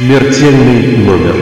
Смертельный номер.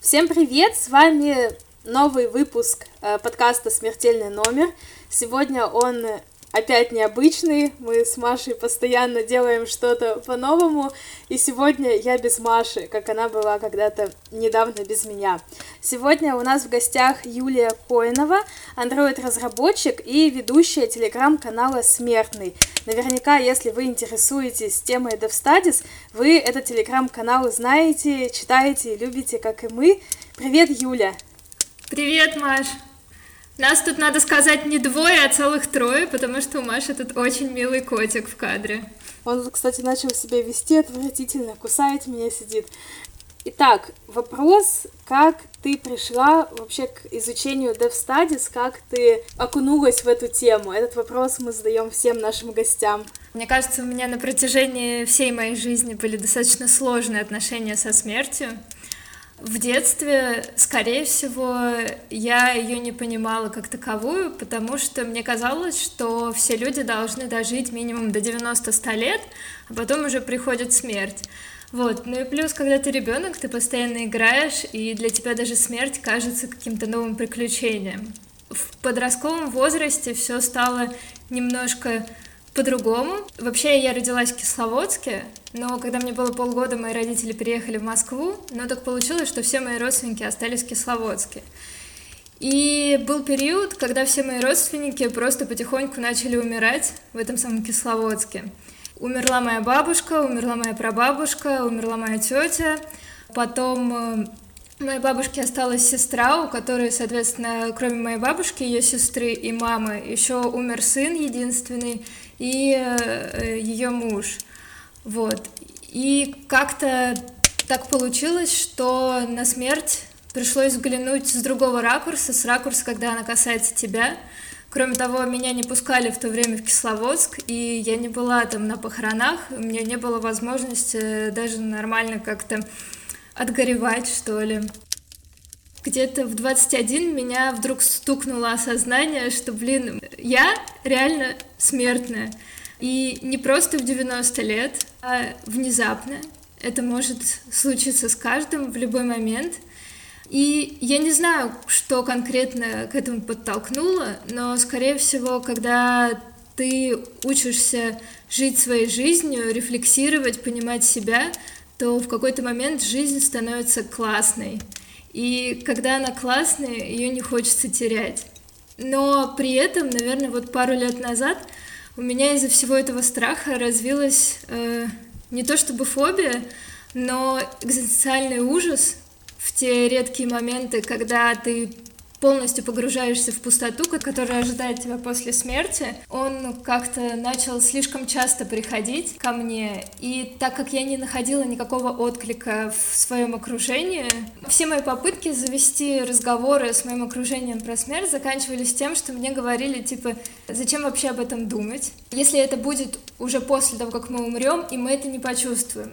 Всем привет! С вами новый выпуск э, подкаста «Смертельный номер». Сегодня он опять необычный. Мы с Машей постоянно делаем что-то по-новому. И сегодня я без Маши, как она была когда-то недавно без меня. Сегодня у нас в гостях Юлия Коинова, андроид-разработчик и ведущая телеграм-канала «Смертный». Наверняка, если вы интересуетесь темой DevStudies, вы этот телеграм-канал знаете, читаете и любите, как и мы. Привет, Юля! Привет, Маш! Нас тут, надо сказать, не двое, а целых трое, потому что у Маши тут очень милый котик в кадре. Он, кстати, начал себя вести отвратительно, кусает меня, сидит. Итак, вопрос, как ты пришла вообще к изучению Dev Studies, как ты окунулась в эту тему? Этот вопрос мы задаем всем нашим гостям. Мне кажется, у меня на протяжении всей моей жизни были достаточно сложные отношения со смертью. В детстве, скорее всего, я ее не понимала как таковую, потому что мне казалось, что все люди должны дожить минимум до 90-100 лет, а потом уже приходит смерть. Вот, ну и плюс, когда ты ребенок, ты постоянно играешь, и для тебя даже смерть кажется каким-то новым приключением. В подростковом возрасте все стало немножко по-другому. Вообще, я родилась в Кисловодске, но когда мне было полгода, мои родители переехали в Москву, но так получилось, что все мои родственники остались в Кисловодске. И был период, когда все мои родственники просто потихоньку начали умирать в этом самом Кисловодске. Умерла моя бабушка, умерла моя прабабушка, умерла моя тетя. Потом э, моей бабушки осталась сестра, у которой, соответственно, кроме моей бабушки, ее сестры и мамы, еще умер сын единственный и э, ее муж. Вот. И как-то так получилось, что на смерть пришлось взглянуть с другого ракурса, с ракурса, когда она касается тебя. Кроме того, меня не пускали в то время в Кисловодск, и я не была там на похоронах, у меня не было возможности даже нормально как-то отгоревать, что ли. Где-то в 21 меня вдруг стукнуло осознание, что, блин, я реально смертная. И не просто в 90 лет, а внезапно. Это может случиться с каждым в любой момент. И я не знаю, что конкретно к этому подтолкнуло, но, скорее всего, когда ты учишься жить своей жизнью, рефлексировать, понимать себя, то в какой-то момент жизнь становится классной. И когда она классная, ее не хочется терять. Но при этом, наверное, вот пару лет назад у меня из-за всего этого страха развилась э, не то чтобы фобия, но экзистенциальный ужас в те редкие моменты, когда ты полностью погружаешься в пустоту, которая ожидает тебя после смерти, он как-то начал слишком часто приходить ко мне. И так как я не находила никакого отклика в своем окружении, все мои попытки завести разговоры с моим окружением про смерть заканчивались тем, что мне говорили, типа, зачем вообще об этом думать, если это будет уже после того, как мы умрем, и мы это не почувствуем.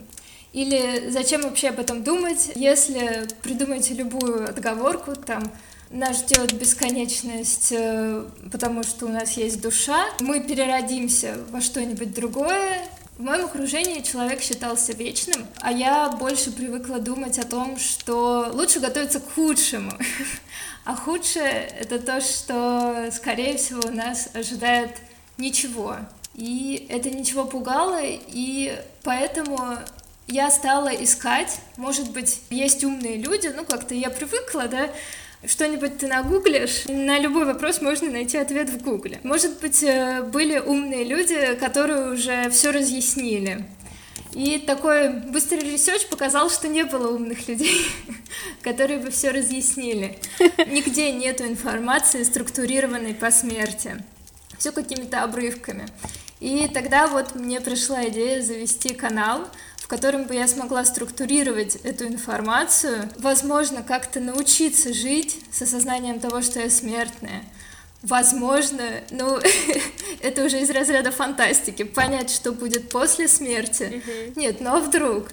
Или зачем вообще об этом думать, если придумаете любую отговорку, там, нас ждет бесконечность, э, потому что у нас есть душа. Мы переродимся во что-нибудь другое. В моем окружении человек считался вечным, а я больше привыкла думать о том, что лучше готовиться к худшему. А худшее — это то, что, скорее всего, нас ожидает ничего. И это ничего пугало, и поэтому я стала искать, может быть, есть умные люди, ну как-то я привыкла, да, что-нибудь ты нагуглишь, на любой вопрос можно найти ответ в гугле. Может быть, э, были умные люди, которые уже все разъяснили. И такой быстрый research показал, что не было умных людей, которые бы все разъяснили. Нигде нету информации, структурированной по смерти. Все какими-то обрывками. И тогда вот мне пришла идея завести канал, котором бы я смогла структурировать эту информацию, возможно, как-то научиться жить с осознанием того, что я смертная. Возможно, ну, это уже из разряда фантастики, понять, что будет после смерти. Нет, но вдруг.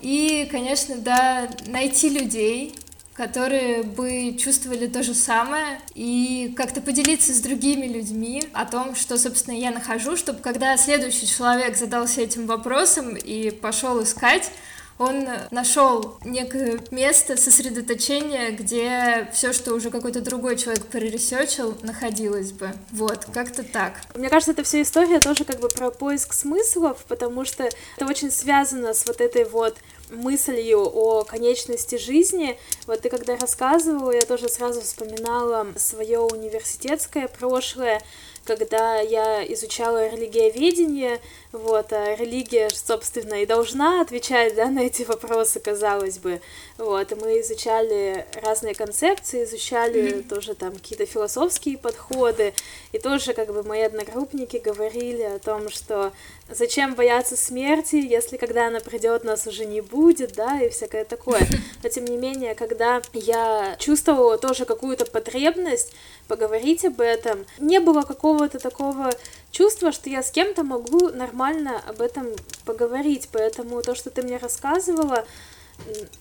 И, конечно, да, найти людей, которые бы чувствовали то же самое, и как-то поделиться с другими людьми о том, что, собственно, я нахожу, чтобы когда следующий человек задался этим вопросом и пошел искать, он нашел некое место сосредоточения, где все, что уже какой-то другой человек проресечил, находилось бы. Вот, как-то так. Мне кажется, эта вся история тоже как бы про поиск смыслов, потому что это очень связано с вот этой вот мыслью о конечности жизни. Вот ты когда рассказывала, я тоже сразу вспоминала свое университетское прошлое, когда я изучала религиоведение, вот, а религия, собственно, и должна отвечать, да, на эти вопросы, казалось бы, вот, и мы изучали разные концепции, изучали mm-hmm. тоже там какие-то философские подходы, и тоже, как бы, мои одногруппники говорили о том, что зачем бояться смерти, если когда она придет, нас уже не будет, да, и всякое такое. Но тем не менее, когда я чувствовала тоже какую-то потребность поговорить об этом, не было какого-то такого чувства, что я с кем-то могу нормально об этом поговорить, поэтому то, что ты мне рассказывала,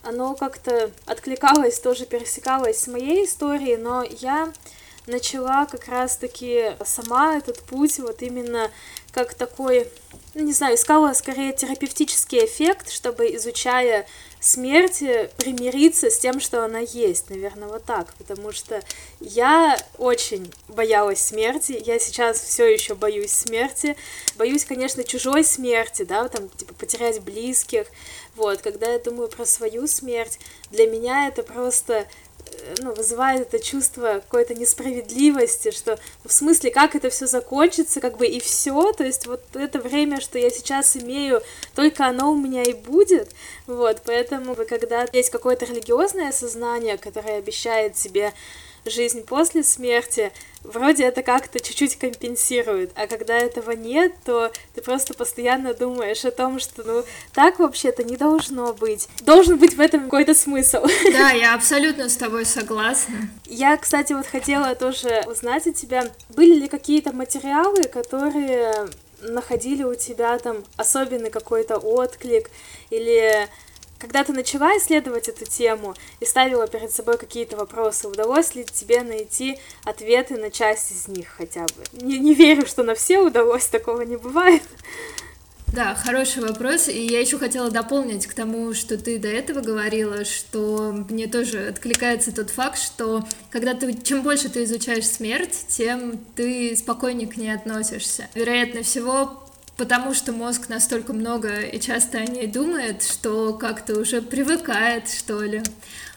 оно как-то откликалось, тоже пересекалось с моей историей, но я начала как раз-таки сама этот путь вот именно как такой, ну, не знаю, искала скорее терапевтический эффект, чтобы, изучая смерть, примириться с тем, что она есть, наверное, вот так, потому что я очень боялась смерти, я сейчас все еще боюсь смерти, боюсь, конечно, чужой смерти, да, там, типа, потерять близких, вот, когда я думаю про свою смерть, для меня это просто ну, вызывает это чувство какой-то несправедливости, что в смысле, как это все закончится, как бы и все, то есть вот это время, что я сейчас имею, только оно у меня и будет, вот, поэтому когда есть какое-то религиозное сознание, которое обещает себе жизнь после смерти, вроде это как-то чуть-чуть компенсирует, а когда этого нет, то ты просто постоянно думаешь о том, что ну так вообще-то не должно быть. Должен быть в этом какой-то смысл. Да, я абсолютно с тобой согласна. Я, кстати, вот хотела тоже узнать у тебя, были ли какие-то материалы, которые находили у тебя там особенный какой-то отклик или когда ты начала исследовать эту тему и ставила перед собой какие-то вопросы, удалось ли тебе найти ответы на часть из них хотя бы? Не, не верю, что на все удалось, такого не бывает. Да, хороший вопрос. И я еще хотела дополнить к тому, что ты до этого говорила, что мне тоже откликается тот факт, что когда ты, чем больше ты изучаешь смерть, тем ты спокойнее к ней относишься. Вероятно всего, потому что мозг настолько много и часто о ней думает, что как-то уже привыкает, что ли.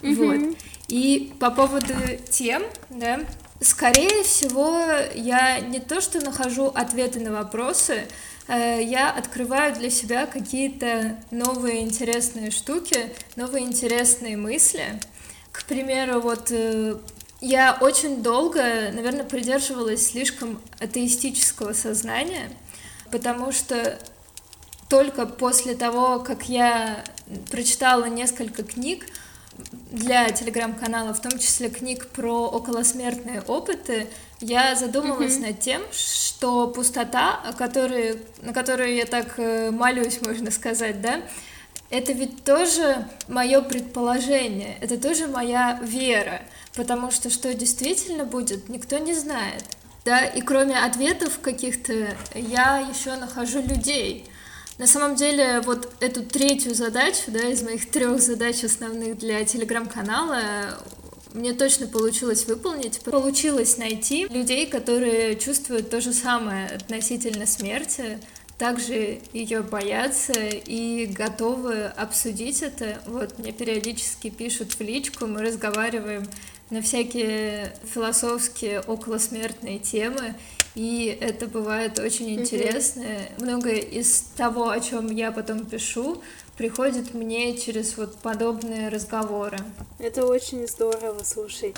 Mm-hmm. Вот. И по поводу тем, да, скорее всего, я не то что нахожу ответы на вопросы, э, я открываю для себя какие-то новые интересные штуки, новые интересные мысли. К примеру, вот э, я очень долго, наверное, придерживалась слишком атеистического сознания — потому что только после того, как я прочитала несколько книг для телеграм-канала, в том числе книг про околосмертные опыты, я задумалась mm-hmm. над тем, что пустота, о которой, на которую я так э, молюсь, можно сказать, да, это ведь тоже мое предположение, это тоже моя вера, потому что что действительно будет, никто не знает да, и кроме ответов каких-то, я еще нахожу людей. На самом деле, вот эту третью задачу, да, из моих трех задач основных для телеграм-канала, мне точно получилось выполнить. Получилось найти людей, которые чувствуют то же самое относительно смерти, также ее боятся и готовы обсудить это. Вот мне периодически пишут в личку, мы разговариваем на всякие философские околосмертные темы, и это бывает очень интересно. Mm-hmm. Многое из того, о чем я потом пишу, приходит мне через вот подобные разговоры. Это очень здорово, слушай.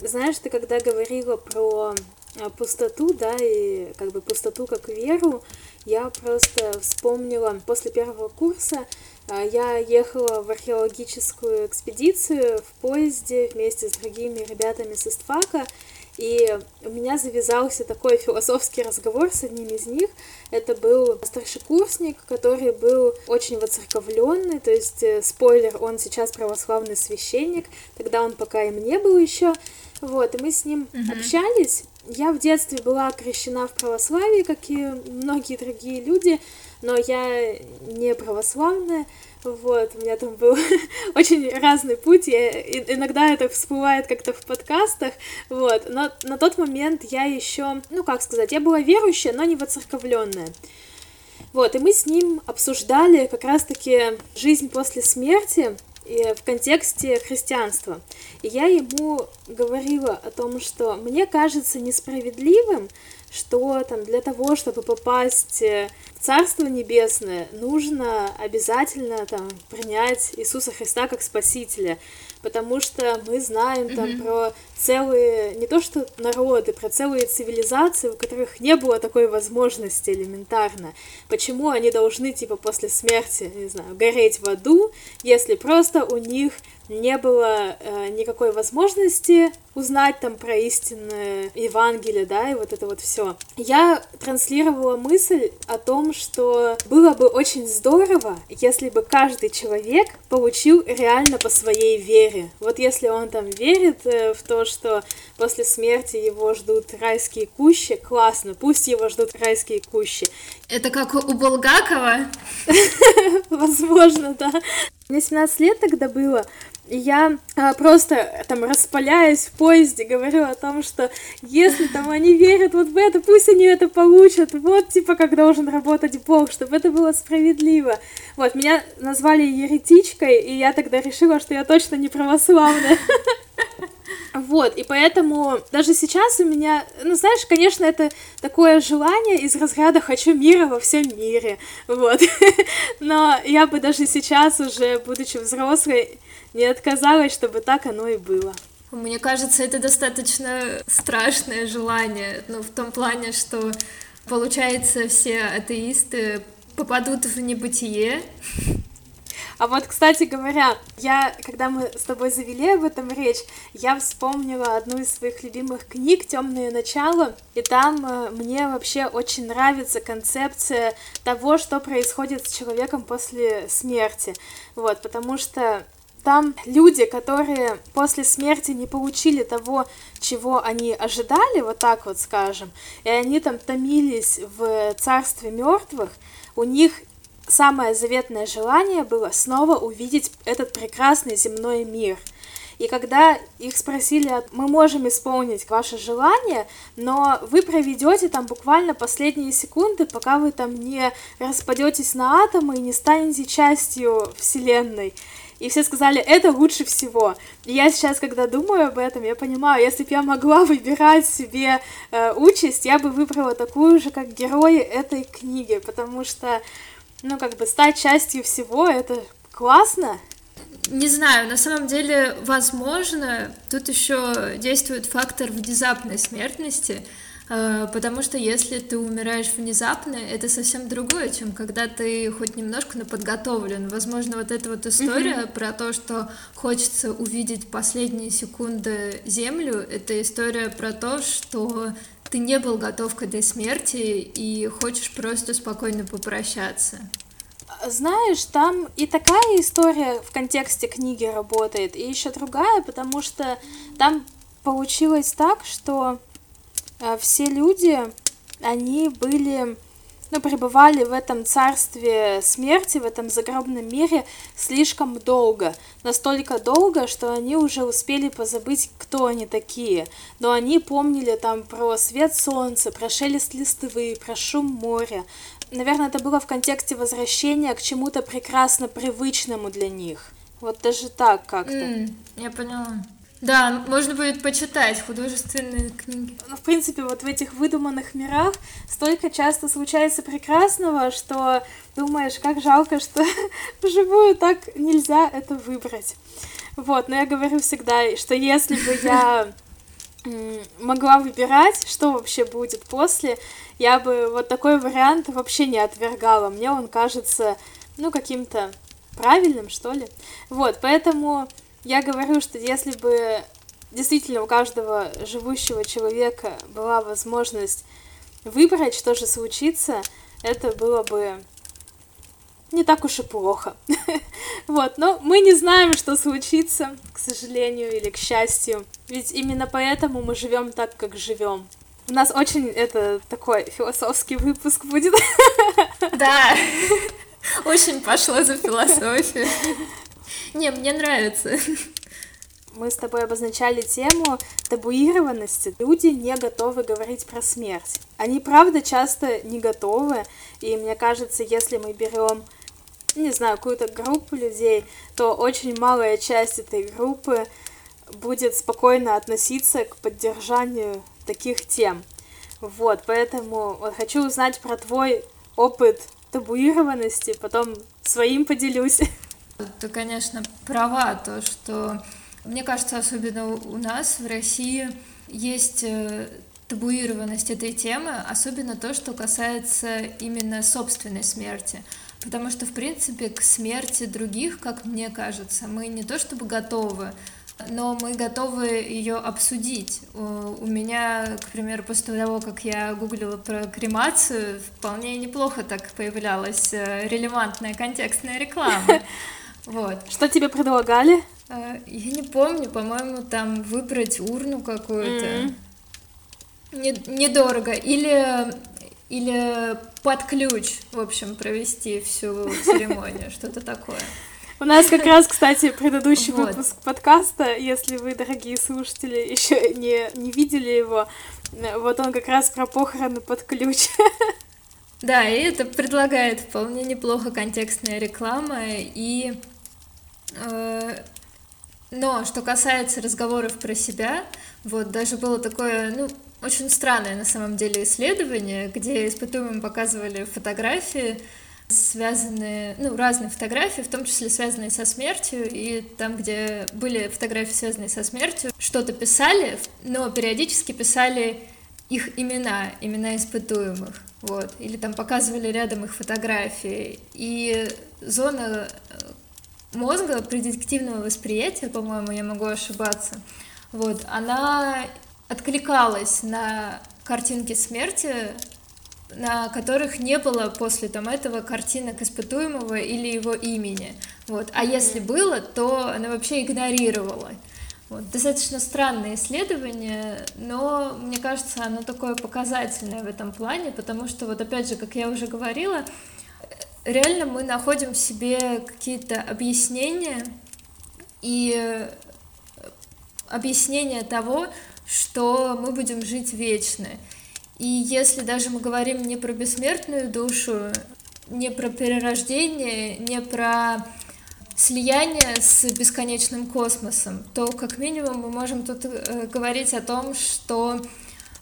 Знаешь, ты когда говорила про а, пустоту, да, и как бы пустоту как веру, я просто вспомнила после первого курса я ехала в археологическую экспедицию в поезде вместе с другими ребятами с Истфака, И у меня завязался такой философский разговор с одним из них. Это был старшекурсник, который был очень воцерковленный, то есть, э, спойлер, он сейчас православный священник, тогда он пока им не был еще. Вот, и мы с ним mm-hmm. общались. Я в детстве была крещена в православии, как и многие другие люди, но я не православная. Вот, у меня там был очень разный путь, я, иногда это всплывает как-то в подкастах, вот, но на тот момент я еще, ну как сказать, я была верующая, но не воцерковленная. Вот, и мы с ним обсуждали как раз-таки жизнь после смерти, и в контексте христианства. И я ему говорила о том, что мне кажется несправедливым, что там для того, чтобы попасть э, в Царство Небесное, нужно обязательно там принять Иисуса Христа как Спасителя, потому что мы знаем там mm-hmm. про целые, не то что народы, про целые цивилизации, у которых не было такой возможности элементарно. Почему они должны, типа, после смерти, не знаю, гореть в аду, если просто у них не было э, никакой возможности узнать там про истинное Евангелие, да, и вот это вот все. Я транслировала мысль о том, что было бы очень здорово, если бы каждый человек получил реально по своей вере. Вот если он там верит э, в то, что после смерти его ждут райские кущи, классно, пусть его ждут райские кущи. Это как у Булгакова? Возможно, да. Мне 17 лет тогда было, и я а, просто там распаляюсь в поезде, говорю о том, что если там они верят вот в это, пусть они это получат, вот типа как должен работать Бог, чтобы это было справедливо. Вот, меня назвали еретичкой, и я тогда решила, что я точно не православная. Вот, и поэтому даже сейчас у меня, ну, знаешь, конечно, это такое желание из разряда «хочу мира во всем мире», вот. Но я бы даже сейчас уже, будучи взрослой, не отказалась, чтобы так оно и было. Мне кажется, это достаточно страшное желание, ну, в том плане, что, получается, все атеисты попадут в небытие. А вот, кстати говоря, я, когда мы с тобой завели об этом речь, я вспомнила одну из своих любимых книг «Темное начало», и там э, мне вообще очень нравится концепция того, что происходит с человеком после смерти, вот, потому что там люди, которые после смерти не получили того, чего они ожидали, вот так вот скажем, и они там томились в царстве мертвых, у них самое заветное желание было снова увидеть этот прекрасный земной мир. И когда их спросили, мы можем исполнить ваше желание, но вы проведете там буквально последние секунды, пока вы там не распадетесь на атомы и не станете частью Вселенной и все сказали, это лучше всего. И я сейчас, когда думаю об этом, я понимаю, если бы я могла выбирать себе э, участь, я бы выбрала такую же, как герои этой книги, потому что, ну, как бы стать частью всего, это классно. Не знаю, на самом деле, возможно, тут еще действует фактор внезапной смертности, Э, потому что если ты умираешь внезапно, это совсем другое, чем когда ты хоть немножко на подготовлен. Возможно, вот эта вот история mm-hmm. про то, что хочется увидеть последние секунды Землю, это история про то, что ты не был готов к этой смерти и хочешь просто спокойно попрощаться. Знаешь, там и такая история в контексте книги работает, и еще другая, потому что там получилось так, что а, все люди, они были, ну, пребывали в этом царстве смерти, в этом загробном мире слишком долго. Настолько долго, что они уже успели позабыть, кто они такие. Но они помнили там про свет солнца, про шелест листвы, про шум моря. Наверное, это было в контексте возвращения к чему-то прекрасно привычному для них. Вот даже так как-то. Mm, я поняла. Да, можно будет почитать художественные книги. Ну, в принципе, вот в этих выдуманных мирах столько часто случается прекрасного, что думаешь, как жалко, что вживую так нельзя это выбрать. Вот, но я говорю всегда, что если бы я могла выбирать, что вообще будет после, я бы вот такой вариант вообще не отвергала. Мне он кажется, ну, каким-то правильным, что ли. Вот, поэтому я говорю, что если бы действительно у каждого живущего человека была возможность выбрать, что же случится, это было бы не так уж и плохо. вот, но мы не знаем, что случится, к сожалению или к счастью. Ведь именно поэтому мы живем так, как живем. У нас очень это такой философский выпуск будет. да, очень пошло за философию. Не, мне нравится. Мы с тобой обозначали тему табуированности. Люди не готовы говорить про смерть. Они, правда, часто не готовы. И мне кажется, если мы берем не знаю, какую-то группу людей, то очень малая часть этой группы будет спокойно относиться к поддержанию таких тем. Вот, поэтому вот хочу узнать про твой опыт табуированности, потом своим поделюсь. Ты, конечно, права, то, что, мне кажется, особенно у нас в России есть э, табуированность этой темы, особенно то, что касается именно собственной смерти. Потому что, в принципе, к смерти других, как мне кажется, мы не то чтобы готовы, но мы готовы ее обсудить. У меня, к примеру, после того, как я гуглила про кремацию, вполне неплохо так появлялась э, релевантная контекстная реклама. Вот. Что тебе предлагали? Э, я не помню, по-моему, там выбрать урну какую-то. Mm-hmm. Недорого. Или или под ключ, в общем, провести всю церемонию, что-то такое. У нас как раз, кстати, предыдущий вот. выпуск подкаста, если вы, дорогие слушатели, еще не, не видели его, вот он как раз про похороны под ключ. Да, и это предлагает вполне неплохо контекстная реклама, и... Э, но что касается разговоров про себя, вот даже было такое, ну, очень странное на самом деле исследование, где испытуемым показывали фотографии, связанные, ну, разные фотографии, в том числе связанные со смертью, и там, где были фотографии, связанные со смертью, что-то писали, но периодически писали их имена, имена испытуемых, вот, или там показывали рядом их фотографии, и зона мозга предиктивного восприятия, по-моему, я могу ошибаться, вот, она откликалась на картинки смерти, на которых не было после там, этого картинок испытуемого или его имени. Вот. А если было, то она вообще игнорировала. Вот. Достаточно странное исследование, но мне кажется, оно такое показательное в этом плане, потому что, вот опять же, как я уже говорила, реально мы находим в себе какие-то объяснения и объяснение того, что мы будем жить вечно. И если даже мы говорим не про бессмертную душу, не про перерождение, не про слияние с бесконечным космосом, то как минимум мы можем тут э, говорить о том, что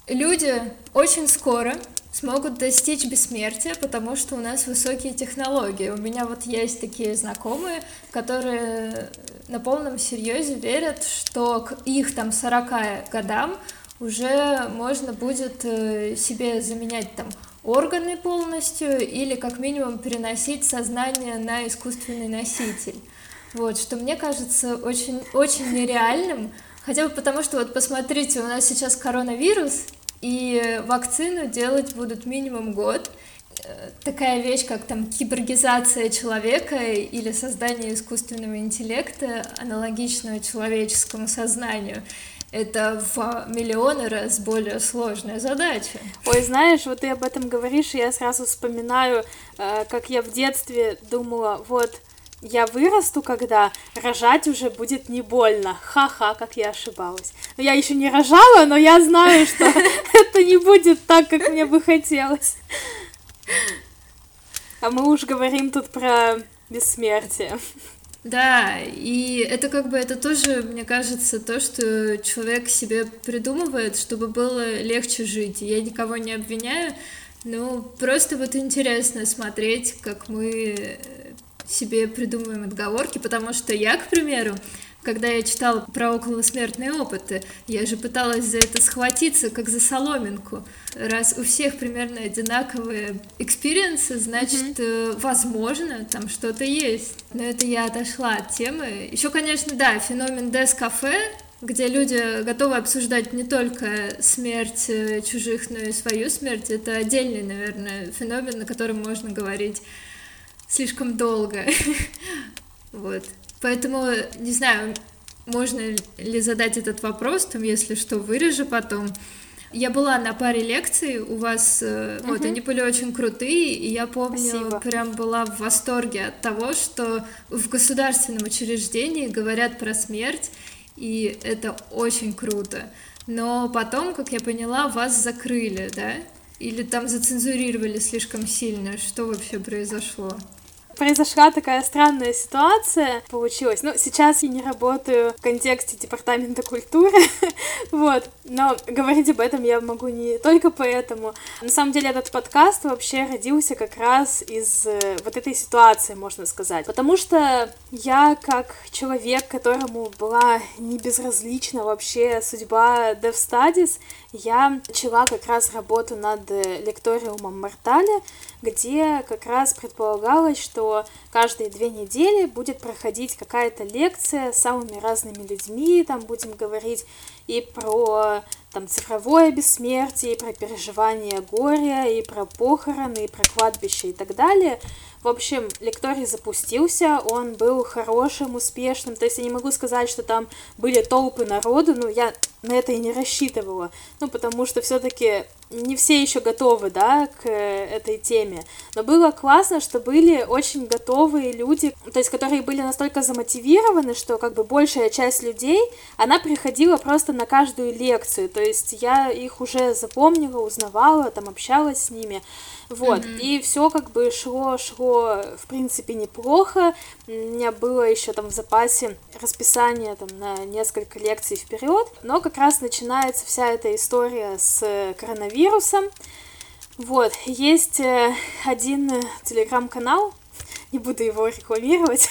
люди очень скоро смогут достичь бессмертия, потому что у нас высокие технологии. У меня вот есть такие знакомые, которые на полном серьезе верят, что к их там 40 годам уже можно будет э, себе заменять там органы полностью или как минимум переносить сознание на искусственный носитель. Вот, что мне кажется очень, очень нереальным, хотя бы потому, что вот посмотрите, у нас сейчас коронавирус, и вакцину делать будут минимум год. Э, такая вещь, как там киборгизация человека или создание искусственного интеллекта, аналогичного человеческому сознанию, это в миллионы раз более сложная задача. Ой, знаешь, вот ты об этом говоришь, и я сразу вспоминаю, э, как я в детстве думала, вот я вырасту, когда рожать уже будет не больно. Ха-ха, как я ошибалась. Но я еще не рожала, но я знаю, что это не будет так, как мне бы хотелось. А мы уж говорим тут про бессмертие. Да, и это как бы это тоже, мне кажется, то, что человек себе придумывает, чтобы было легче жить. Я никого не обвиняю, но просто вот интересно смотреть, как мы себе придумываем отговорки, потому что я, к примеру, когда я читала про околосмертные опыты, я же пыталась за это схватиться, как за соломинку. Раз у всех примерно одинаковые experience ы, значит, mm-hmm. возможно, там что-то есть. Но это я отошла от темы. Еще, конечно, да, феномен Death Cafe, где люди готовы обсуждать не только смерть э, чужих, но и свою смерть. Это отдельный, наверное, феномен, о котором можно говорить слишком долго. Вот. Поэтому, не знаю, можно ли задать этот вопрос, там, если что, вырежу потом. Я была на паре лекций у вас, uh-huh. вот, они были очень крутые, и я помню, Спасибо. прям была в восторге от того, что в государственном учреждении говорят про смерть, и это очень круто. Но потом, как я поняла, вас закрыли, да? Или там зацензурировали слишком сильно? Что вообще произошло? Произошла такая странная ситуация, получилась. Ну, сейчас я не работаю в контексте департамента культуры, вот, но говорить об этом я могу не только поэтому. На самом деле этот подкаст вообще родился как раз из э, вот этой ситуации, можно сказать. Потому что я как человек, которому была не безразлична вообще судьба Dev Studies, я начала как раз работу над лекториумом Мортале, где как раз предполагалось, что каждые две недели будет проходить какая-то лекция с самыми разными людьми, там будем говорить и про там цифровое бессмертие, и про переживание горя, и про похороны, и про кладбище и так далее. В общем, лекторий запустился, он был хорошим, успешным, то есть я не могу сказать, что там были толпы народу, но я на это и не рассчитывала, ну, потому что все-таки не все еще готовы, да, к этой теме. Но было классно, что были очень готовые люди, то есть которые были настолько замотивированы, что как бы большая часть людей, она приходила просто на каждую лекцию, то есть я их уже запомнила, узнавала, там общалась с ними. Вот, mm-hmm. и все как бы шло, шло, в принципе, неплохо. У меня было еще там в запасе расписание там на несколько лекций вперед, но как раз начинается вся эта история с коронавирусом. Вот, есть э, один телеграм-канал, не буду его рекламировать,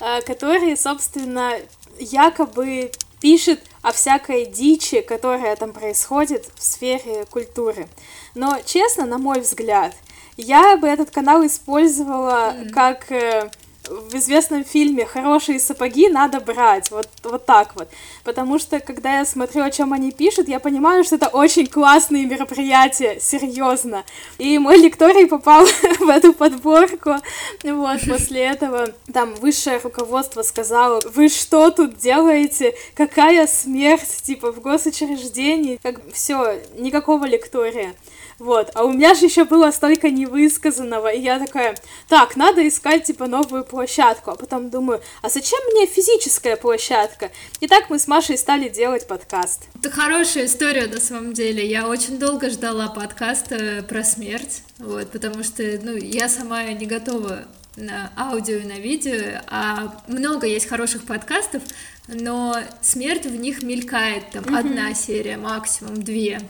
э, который, собственно, якобы пишет о всякой дичи, которая там происходит в сфере культуры. Но, честно, на мой взгляд, я бы этот канал использовала mm. как э, в известном фильме «Хорошие сапоги надо брать», вот, вот так вот. Потому что, когда я смотрю, о чем они пишут, я понимаю, что это очень классные мероприятия, серьезно. И мой лекторий попал в эту подборку, вот, после этого там высшее руководство сказало, вы что тут делаете, какая смерть, типа, в госучреждении, как все, никакого лектория. Вот, а у меня же еще было столько невысказанного, и я такая, так, надо искать, типа, новую площадку, а потом думаю, а зачем мне физическая площадка? И так мы с Машей стали делать подкаст. Это хорошая история, на самом деле, я очень долго ждала подкаста про смерть, вот, потому что, ну, я сама не готова на аудио и на видео, а много есть хороших подкастов, но смерть в них мелькает, там, mm-hmm. одна серия, максимум две.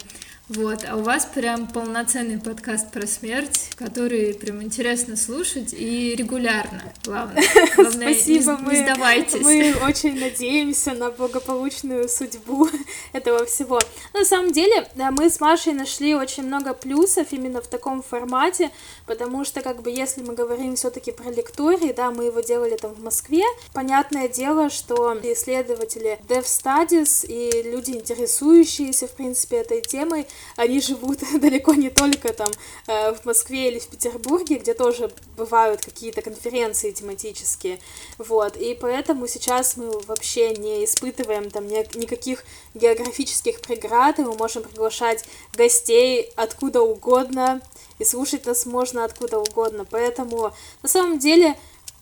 Вот, а у вас прям полноценный подкаст про смерть, который прям интересно слушать и регулярно, главное. главное Спасибо, не, не сдавайтесь. Мы очень надеемся на благополучную судьбу этого всего. Но на самом деле, мы с Машей нашли очень много плюсов именно в таком формате, потому что, как бы, если мы говорим все-таки про лекторий, да, мы его делали там в Москве, понятное дело, что исследователи Dev Studies и люди, интересующиеся, в принципе, этой темой, они живут далеко не только там э, в Москве или в Петербурге, где тоже бывают какие-то конференции тематические, вот, и поэтому сейчас мы вообще не испытываем там никаких географических преград, и мы можем приглашать гостей откуда угодно, и слушать нас можно откуда угодно, поэтому на самом деле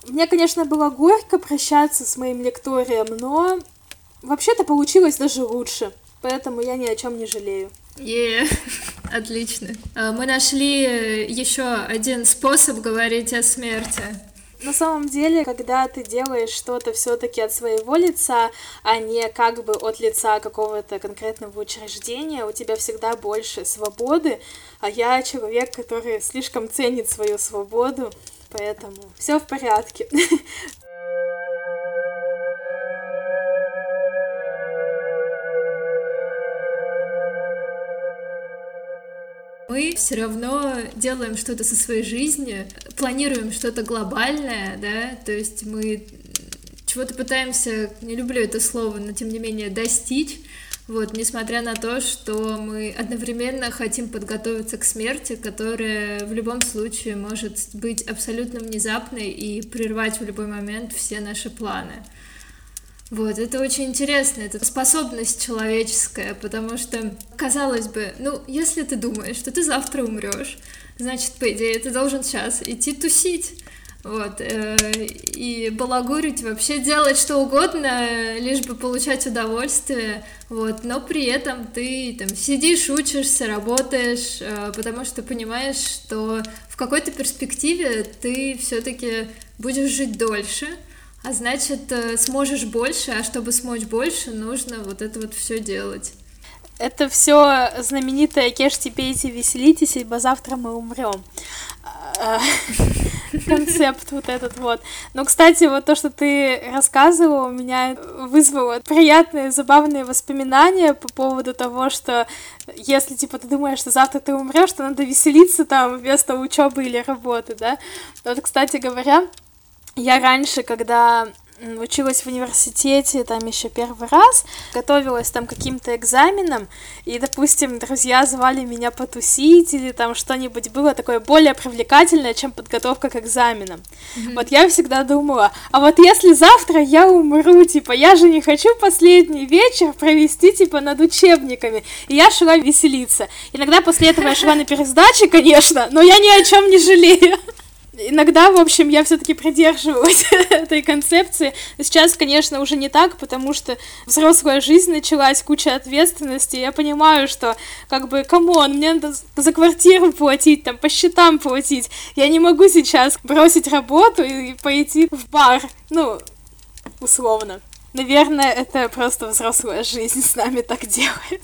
мне, конечно, было горько прощаться с моим лекторием, но вообще-то получилось даже лучше, поэтому я ни о чем не жалею. Yeah. Отлично. А, мы нашли еще один способ говорить о смерти. На самом деле, когда ты делаешь что-то все-таки от своего лица, а не как бы от лица какого-то конкретного учреждения, у тебя всегда больше свободы, а я человек, который слишком ценит свою свободу, поэтому все в порядке. мы все равно делаем что-то со своей жизнью, планируем что-то глобальное, да, то есть мы чего-то пытаемся, не люблю это слово, но тем не менее достичь, вот, несмотря на то, что мы одновременно хотим подготовиться к смерти, которая в любом случае может быть абсолютно внезапной и прервать в любой момент все наши планы. Вот, это очень интересно, это способность человеческая, потому что, казалось бы, ну, если ты думаешь, что ты завтра умрешь, значит, по идее, ты должен сейчас идти тусить. Вот, э, и балагурить, вообще делать что угодно, лишь бы получать удовольствие, вот, но при этом ты там сидишь, учишься, работаешь, э, потому что понимаешь, что в какой-то перспективе ты все-таки будешь жить дольше, а значит, э, сможешь больше, а чтобы смочь больше, нужно вот это вот все делать. Это все знаменитое «Кешьте, пейте, веселитесь, ибо завтра мы умрем». А, концепт вот этот вот. Но, кстати, вот то, что ты рассказывала, у меня вызвало приятные, забавные воспоминания по поводу того, что если, типа, ты думаешь, что завтра ты умрешь, то надо веселиться там вместо учебы или работы, да. Вот, кстати говоря, я раньше, когда училась в университете там еще первый раз, готовилась там к каким-то экзаменам, и, допустим, друзья звали меня потусить или там что-нибудь было такое более привлекательное, чем подготовка к экзаменам. Mm-hmm. Вот я всегда думала, а вот если завтра я умру, типа, я же не хочу последний вечер провести, типа, над учебниками, и я шла веселиться. Иногда после этого я шла на пересдачи, конечно, но я ни о чем не жалею иногда, в общем, я все-таки придерживалась этой концепции. Сейчас, конечно, уже не так, потому что взрослая жизнь началась, куча ответственности. Я понимаю, что, как бы, come on, мне надо за квартиру платить, там, по счетам платить. Я не могу сейчас бросить работу и пойти в бар. Ну, условно. Наверное, это просто взрослая жизнь с нами так делает.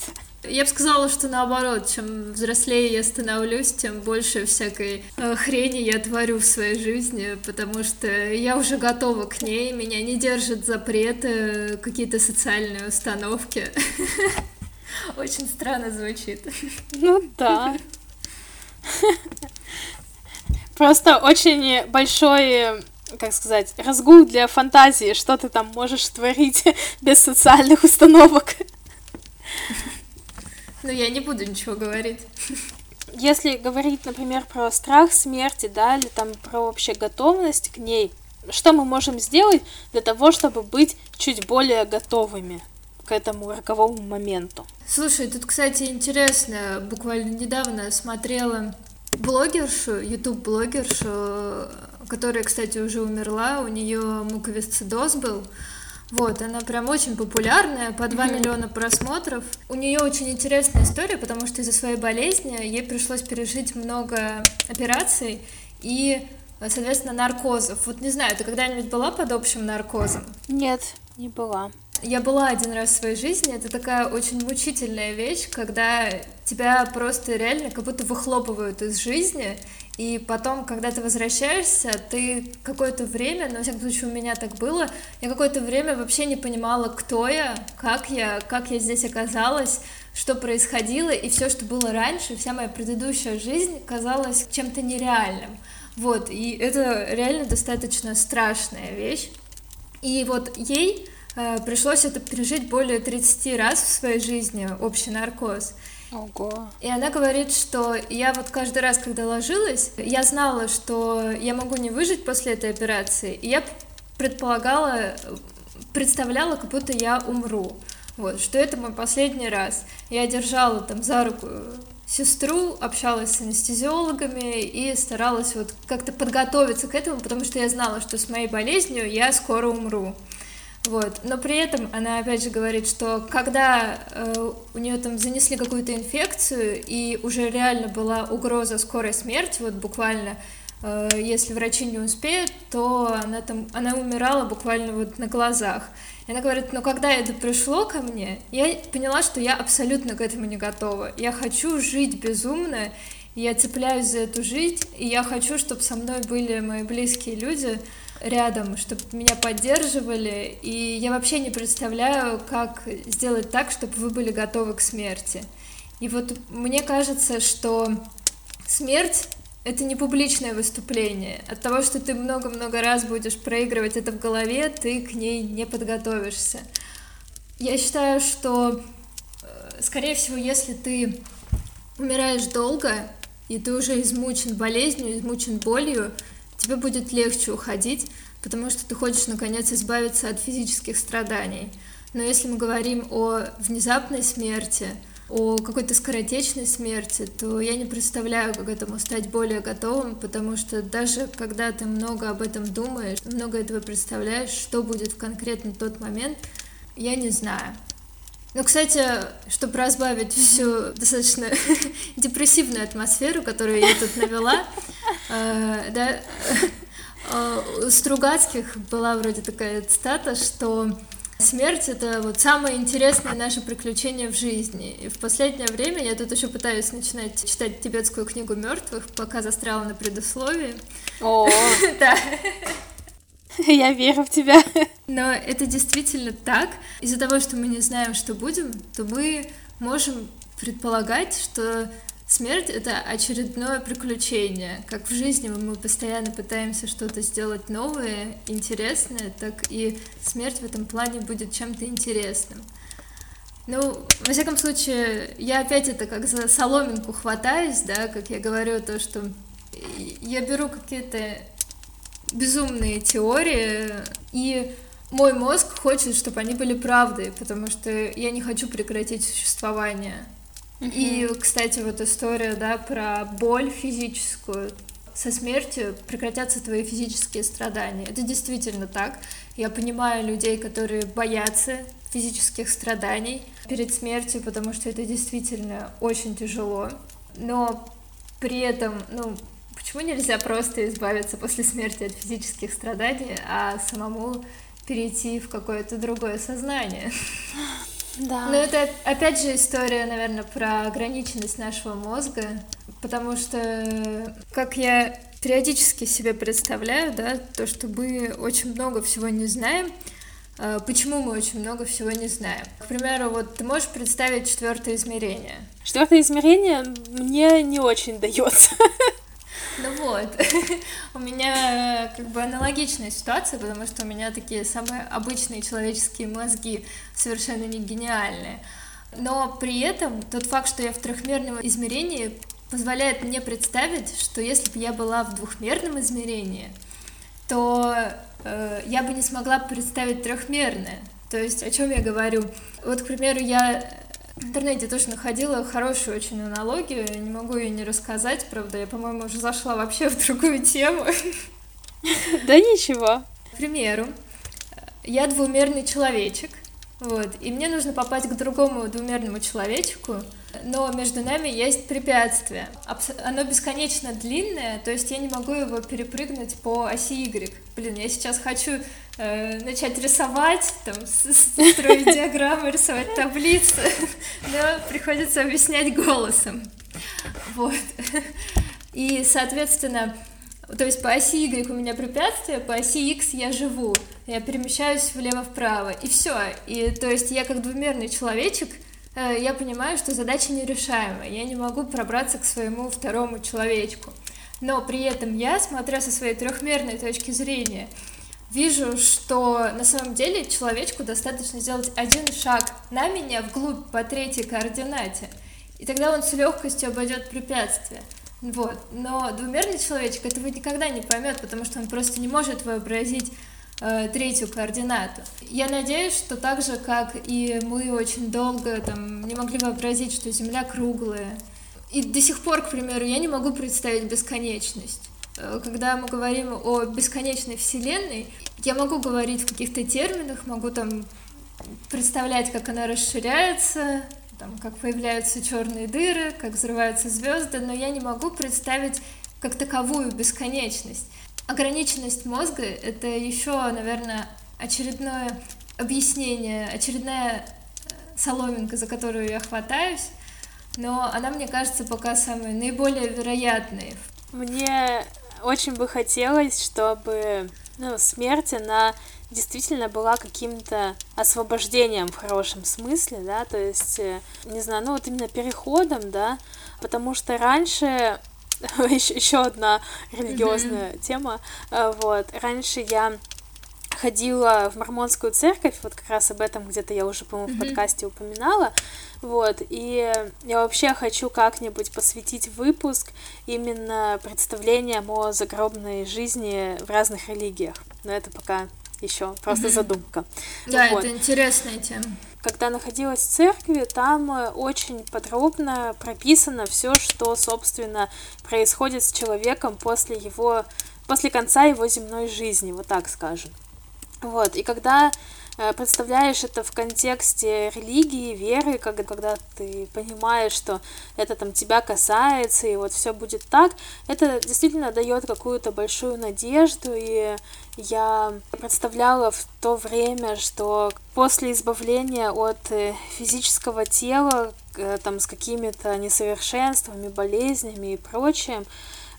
Я бы сказала, что наоборот, чем взрослее я становлюсь, тем больше всякой э, хрени я творю в своей жизни, потому что я уже готова к ней, меня не держат запреты, какие-то социальные установки. Очень странно звучит. Ну да. Просто очень большой как сказать, разгул для фантазии, что ты там можешь творить без социальных установок. Ну, я не буду ничего говорить. Если говорить, например, про страх смерти, да, или там про вообще готовность к ней, что мы можем сделать для того, чтобы быть чуть более готовыми к этому роковому моменту? Слушай, тут, кстати, интересно, буквально недавно смотрела блогершу, YouTube-блогершу, которая, кстати, уже умерла, у нее муковисцидоз был, вот, она прям очень популярная, по 2 mm-hmm. миллиона просмотров. У нее очень интересная история, потому что из-за своей болезни ей пришлось пережить много операций и, соответственно, наркозов. Вот не знаю, ты когда-нибудь была под общим наркозом? Нет, не была. Я была один раз в своей жизни, это такая очень мучительная вещь, когда тебя просто реально как будто выхлопывают из жизни, и потом, когда ты возвращаешься, ты какое-то время, ну, во всяком случае, у меня так было, я какое-то время вообще не понимала, кто я, как я, как я здесь оказалась, что происходило, и все, что было раньше, вся моя предыдущая жизнь казалась чем-то нереальным. Вот, и это реально достаточно страшная вещь. И вот ей пришлось это пережить более 30 раз в своей жизни, общий наркоз. Ого. И она говорит, что я вот каждый раз, когда ложилась, я знала, что я могу не выжить после этой операции, и я предполагала, представляла, как будто я умру. Вот, что это мой последний раз. Я держала там за руку сестру, общалась с анестезиологами и старалась вот как-то подготовиться к этому, потому что я знала, что с моей болезнью я скоро умру. Вот. Но при этом она опять же говорит, что когда э, у нее там занесли какую-то инфекцию и уже реально была угроза скорой смерти, вот буквально, э, если врачи не успеют, то она там, она умирала буквально вот на глазах. И она говорит, но когда это пришло ко мне, я поняла, что я абсолютно к этому не готова. Я хочу жить безумно, я цепляюсь за эту жизнь, и я хочу, чтобы со мной были мои близкие люди, рядом, чтобы меня поддерживали, и я вообще не представляю, как сделать так, чтобы вы были готовы к смерти. И вот мне кажется, что смерть — это не публичное выступление. От того, что ты много-много раз будешь проигрывать это в голове, ты к ней не подготовишься. Я считаю, что, э, скорее всего, если ты умираешь долго, и ты уже измучен болезнью, измучен болью, тебе будет легче уходить, потому что ты хочешь, наконец, избавиться от физических страданий. Но если мы говорим о внезапной смерти, о какой-то скоротечной смерти, то я не представляю, как этому стать более готовым, потому что даже когда ты много об этом думаешь, много этого представляешь, что будет в конкретно тот момент, я не знаю. Ну, кстати, чтобы разбавить всю достаточно депрессивную атмосферу, которую я тут навела, да, э, у Стругацких была вроде такая цитата, что Смерть — это вот самое интересное наше приключение в жизни. И в последнее время я тут еще пытаюсь начинать читать тибетскую книгу мертвых, пока застряла на предусловии. О, Да. я верю в тебя. Но это действительно так. Из-за того, что мы не знаем, что будем, то мы можем предполагать, что Смерть — это очередное приключение. Как в жизни мы постоянно пытаемся что-то сделать новое, интересное, так и смерть в этом плане будет чем-то интересным. Ну, во всяком случае, я опять это как за соломинку хватаюсь, да, как я говорю, то, что я беру какие-то безумные теории, и мой мозг хочет, чтобы они были правдой, потому что я не хочу прекратить существование. И, кстати, вот история, да, про боль физическую. Со смертью прекратятся твои физические страдания. Это действительно так. Я понимаю людей, которые боятся физических страданий перед смертью, потому что это действительно очень тяжело. Но при этом, ну, почему нельзя просто избавиться после смерти от физических страданий, а самому перейти в какое-то другое сознание? Да. Ну, это опять же история, наверное, про ограниченность нашего мозга, потому что, как я периодически себе представляю, да, то, что мы очень много всего не знаем, а, Почему мы очень много всего не знаем? К примеру, вот ты можешь представить четвертое измерение. Четвертое измерение мне не очень дается. Ну вот, у меня как бы аналогичная ситуация, потому что у меня такие самые обычные человеческие мозги, совершенно не гениальные. Но при этом тот факт, что я в трехмерном измерении, позволяет мне представить, что если бы я была в двухмерном измерении, то э, я бы не смогла представить трехмерное. То есть о чем я говорю? Вот, к примеру, я в интернете тоже находила хорошую очень аналогию, не могу ее не рассказать, правда, я, по-моему, уже зашла вообще в другую тему. Да ничего. К примеру, я двумерный человечек, вот, и мне нужно попасть к другому двумерному человечку, но между нами есть препятствие. Оно бесконечно длинное, то есть я не могу его перепрыгнуть по оси Y. Блин, я сейчас хочу э, начать рисовать, там, строить диаграммы, рисовать таблицы, но приходится объяснять голосом. Вот. И, соответственно, то есть по оси Y у меня препятствие, по оси X я живу, я перемещаюсь влево-вправо, и все. И то есть я как двумерный человечек, я понимаю, что задача нерешаемая, я не могу пробраться к своему второму человечку. Но при этом я, смотря со своей трехмерной точки зрения, вижу, что на самом деле человечку достаточно сделать один шаг на меня вглубь по третьей координате, и тогда он с легкостью обойдет препятствие. Вот. Но двумерный человечек этого никогда не поймет, потому что он просто не может вообразить э, третью координату. Я надеюсь, что так же, как и мы очень долго там, не могли вообразить, что Земля круглая. И до сих пор, к примеру, я не могу представить бесконечность. Э, когда мы говорим о бесконечной Вселенной, я могу говорить в каких-то терминах, могу там представлять, как она расширяется, там, как появляются черные дыры, как взрываются звезды, но я не могу представить как таковую бесконечность. Ограниченность мозга — это еще, наверное, очередное объяснение, очередная э, соломинка, за которую я хватаюсь, но она, мне кажется, пока самая наиболее вероятная. Мне очень бы хотелось, чтобы ну, смерть, она действительно была каким-то освобождением в хорошем смысле, да, то есть, э, не знаю, ну вот именно переходом, да, потому что раньше еще, еще одна религиозная mm-hmm. тема. Э, вот. Раньше я ходила в мормонскую церковь, вот как раз об этом где-то я уже, по-моему, mm-hmm. в подкасте упоминала, вот, и я вообще хочу как-нибудь посвятить выпуск именно представлениям о загробной жизни в разных религиях, но это пока еще просто mm-hmm. задумка. Да, вот. это интересная тема. Когда находилась в церкви, там э, очень подробно прописано все, что, собственно, происходит с человеком после его, после конца его земной жизни, вот так скажем. Вот, и когда представляешь это в контексте религии, веры, когда, когда ты понимаешь, что это там тебя касается, и вот все будет так, это действительно дает какую-то большую надежду, и я представляла в то время, что после избавления от э, физического тела, э, там, с какими-то несовершенствами, болезнями и прочим,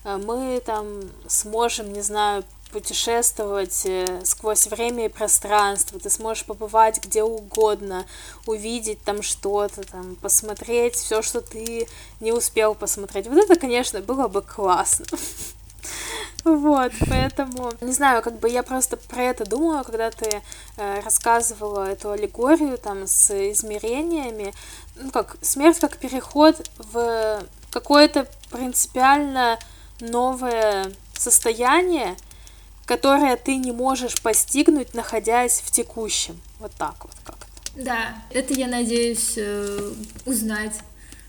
мы там сможем, не знаю, путешествовать э, сквозь время и пространство, ты сможешь побывать где угодно, увидеть там что-то, там, посмотреть все, что ты не успел посмотреть. Вот это, конечно, было бы классно. Вот, поэтому, не знаю, как бы я просто про это думала, когда ты э, рассказывала эту аллегорию там с измерениями, ну как, смерть как переход в какое-то принципиально новое состояние, которое ты не можешь постигнуть, находясь в текущем. Вот так вот как-то. Да, это я надеюсь э, узнать.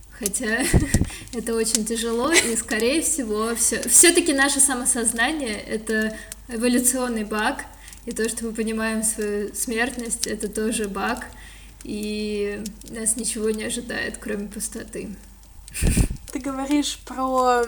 Хотя это очень тяжело, и, скорее всего, все, все-таки наше самосознание это эволюционный баг, и то, что мы понимаем свою смертность, это тоже баг, и нас ничего не ожидает, кроме пустоты. Ты говоришь про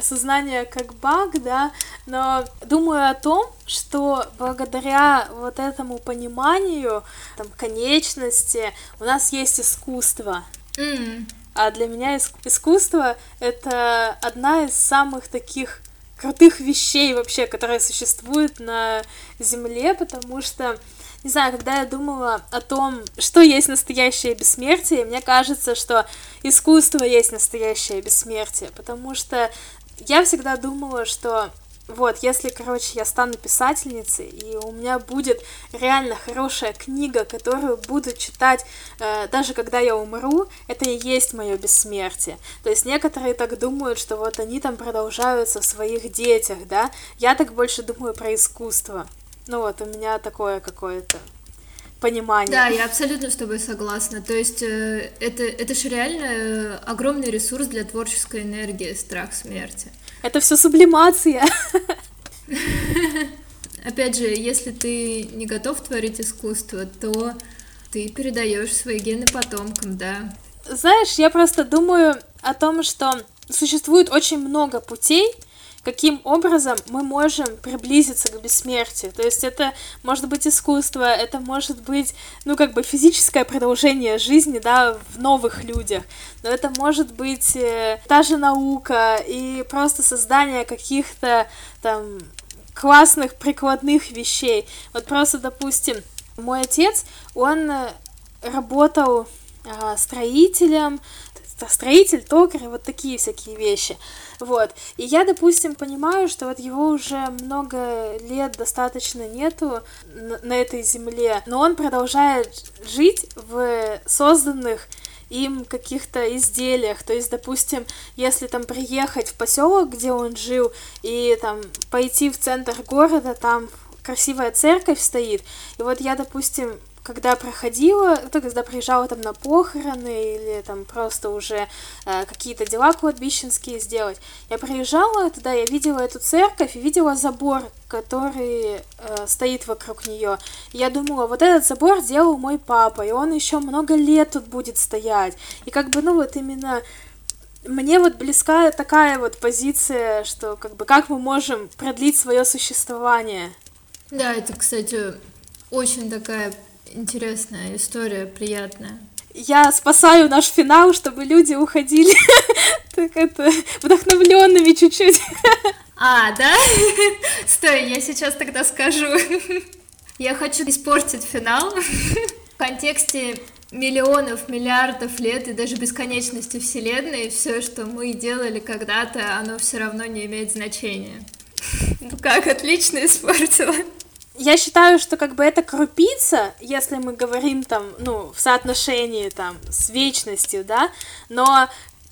сознание как баг, да, но думаю о том, что благодаря вот этому пониманию, там, конечности, у нас есть искусство. Mm. А для меня искусство — это одна из самых таких крутых вещей вообще, которые существуют на Земле, потому что не знаю, когда я думала о том, что есть настоящее бессмертие, мне кажется, что искусство есть настоящее бессмертие, потому что я всегда думала, что вот, если, короче, я стану писательницей, и у меня будет реально хорошая книга, которую буду читать э, даже когда я умру, это и есть мое бессмертие. То есть некоторые так думают, что вот они там продолжаются в своих детях, да? Я так больше думаю про искусство. Ну вот, у меня такое какое-то понимание. Да, я абсолютно с тобой согласна. То есть э, это, это же реально э, огромный ресурс для творческой энергии, страх смерти. Это все сублимация. Опять же, если ты не готов творить искусство, то ты передаешь свои гены потомкам, да. Знаешь, я просто думаю о том, что существует очень много путей, каким образом мы можем приблизиться к бессмертию. То есть это может быть искусство, это может быть, ну, как бы физическое продолжение жизни, да, в новых людях, но это может быть э, та же наука и просто создание каких-то там классных прикладных вещей. Вот просто, допустим, мой отец, он э, работал э, строителем, строитель, токарь, вот такие всякие вещи. Вот. И я, допустим, понимаю, что вот его уже много лет достаточно нету на, на этой земле, но он продолжает жить в созданных им каких-то изделиях. То есть, допустим, если там приехать в поселок, где он жил, и там пойти в центр города, там красивая церковь стоит. И вот я, допустим, когда проходила, то когда приезжала там на похороны или там просто уже э, какие-то дела кладбищенские сделать, я приезжала туда, я видела эту церковь и видела забор, который э, стоит вокруг нее. Я думала, вот этот забор делал мой папа, и он еще много лет тут будет стоять. И как бы, ну вот именно мне вот близка такая вот позиция, что как бы как мы можем продлить свое существование. Да, это, кстати, очень такая Интересная история, приятная. Я спасаю наш финал, чтобы люди уходили так это вдохновленными чуть-чуть. А, да? Стой, я сейчас тогда скажу. Я хочу испортить финал в контексте миллионов, миллиардов лет и даже бесконечности Вселенной, все, что мы делали когда-то, оно все равно не имеет значения. Ну как, отлично испортила. Я считаю, что как бы это крупица, если мы говорим там, ну, в соотношении там с вечностью, да, но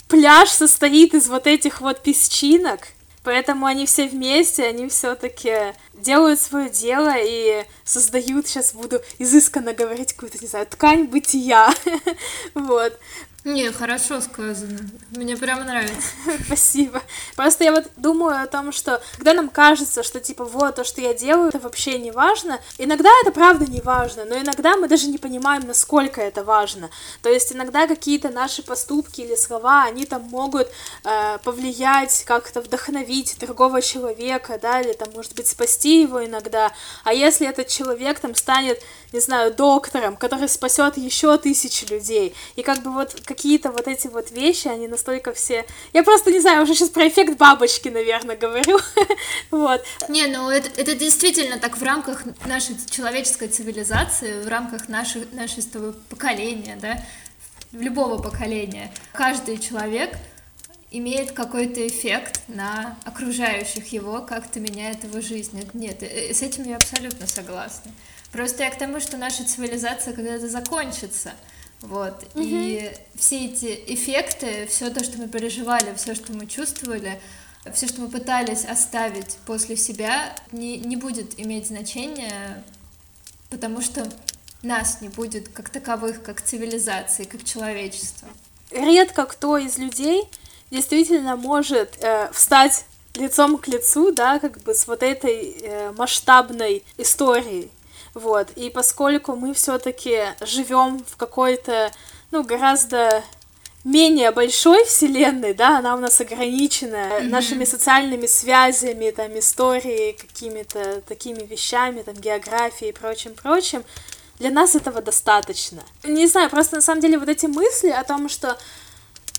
пляж состоит из вот этих вот песчинок, поэтому они все вместе, они все-таки делают свое дело и создают, сейчас буду изысканно говорить какую-то, не знаю, ткань бытия, вот. Не, хорошо сказано. Мне прямо нравится. Спасибо. Просто я вот думаю о том, что когда нам кажется, что типа вот то, что я делаю, это вообще не важно, иногда это правда не важно, но иногда мы даже не понимаем, насколько это важно. То есть иногда какие-то наши поступки или слова, они там могут э, повлиять, как-то вдохновить другого человека, да, или там, может быть, спасти его иногда. А если этот человек там станет, не знаю, доктором, который спасет еще тысячи людей, и как бы вот какие-то вот эти вот вещи, они настолько все... Я просто не знаю, уже сейчас про эффект бабочки, наверное, говорю. вот. Не, ну это, это действительно так в рамках нашей человеческой цивилизации, в рамках наших, нашего поколения, да, любого поколения. Каждый человек имеет какой-то эффект на окружающих его, как-то меняет его жизнь. Нет, э, с этим я абсолютно согласна. Просто я к тому, что наша цивилизация когда-то закончится — вот. Угу. И все эти эффекты, все то, что мы переживали, все, что мы чувствовали, все, что мы пытались оставить после себя, не, не будет иметь значения, потому что нас не будет как таковых, как цивилизации, как человечества. Редко кто из людей действительно может э, встать лицом к лицу, да, как бы с вот этой э, масштабной историей. Вот, и поскольку мы все-таки живем в какой-то, ну, гораздо менее большой вселенной, да, она у нас ограничена mm-hmm. нашими социальными связями, там, историей, какими-то такими вещами, там, географией и прочим-прочим, для нас этого достаточно. Не знаю, просто на самом деле вот эти мысли о том, что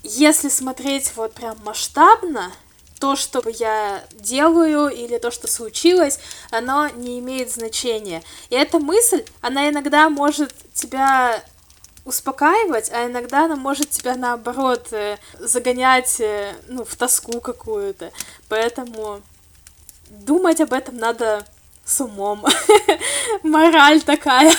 если смотреть вот прям масштабно, то, что я делаю или то, что случилось, оно не имеет значения. И эта мысль, она иногда может тебя успокаивать, а иногда она может тебя наоборот э, загонять э, ну, в тоску какую-то. Поэтому думать об этом надо с умом. Мораль такая.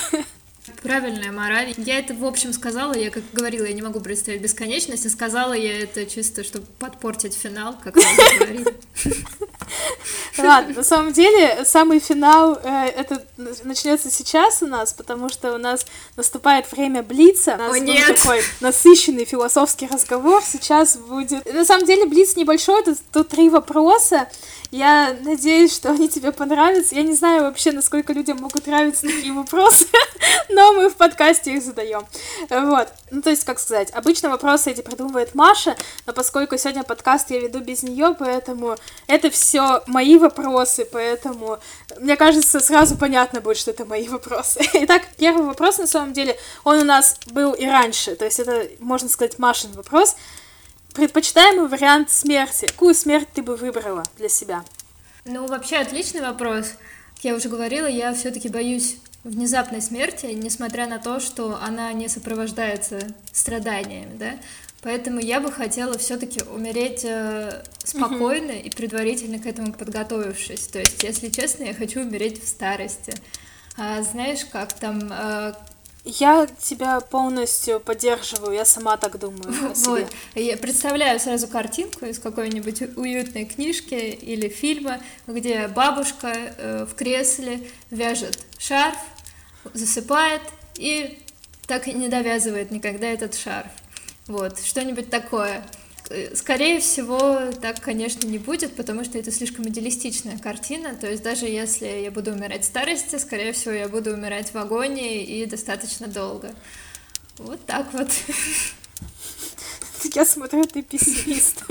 Правильная мораль. Я это, в общем, сказала, я как говорила, я не могу представить бесконечность, и сказала я это чисто, чтобы подпортить финал, как вы говорили. Ладно, на самом деле, самый финал, э, это начнется сейчас у нас, потому что у нас наступает время Блица. У нас О, нет. такой насыщенный философский разговор. Сейчас будет... На самом деле, Блиц небольшой, тут, тут три вопроса. Я надеюсь, что они тебе понравятся. Я не знаю вообще, насколько людям могут нравиться такие вопросы, но мы в подкасте их задаем. Вот. Ну, то есть, как сказать, обычно вопросы эти придумывает Маша, но поскольку сегодня подкаст я веду без нее, поэтому это все мои вопросы, поэтому мне кажется, сразу понятно будет, что это мои вопросы. Итак, первый вопрос, на самом деле, он у нас был и раньше, то есть это, можно сказать, Машин вопрос. Предпочитаемый вариант смерти. Какую смерть ты бы выбрала для себя? Ну, вообще отличный вопрос. Как я уже говорила, я все-таки боюсь внезапной смерти, несмотря на то, что она не сопровождается страданиями, да. Поэтому я бы хотела все-таки умереть э, спокойно mm-hmm. и предварительно к этому подготовившись. То есть, если честно, я хочу умереть в старости. А, знаешь, как там э, я тебя полностью поддерживаю, я сама так думаю. Вот. Я представляю сразу картинку из какой-нибудь уютной книжки или фильма, где бабушка э, в кресле вяжет шарф, засыпает и так и не довязывает никогда этот шарф. Вот, что-нибудь такое. Скорее всего, так, конечно, не будет, потому что это слишком идеалистичная картина. То есть даже если я буду умирать в старости, скорее всего, я буду умирать в агонии и достаточно долго. Вот так вот. Я смотрю, ты пессимист.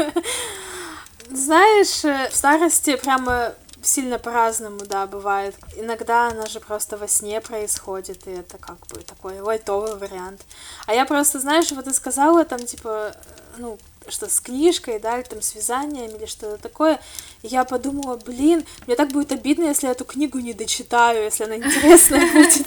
Знаешь, э, в старости прямо сильно по-разному, да, бывает. Иногда она же просто во сне происходит, и это как бы такой лайтовый вариант. А я просто, знаешь, вот ты сказала там, типа, ну, что с книжкой, да, или там с вязанием, или что-то такое, и я подумала, блин, мне так будет обидно, если я эту книгу не дочитаю, если она интересная будет.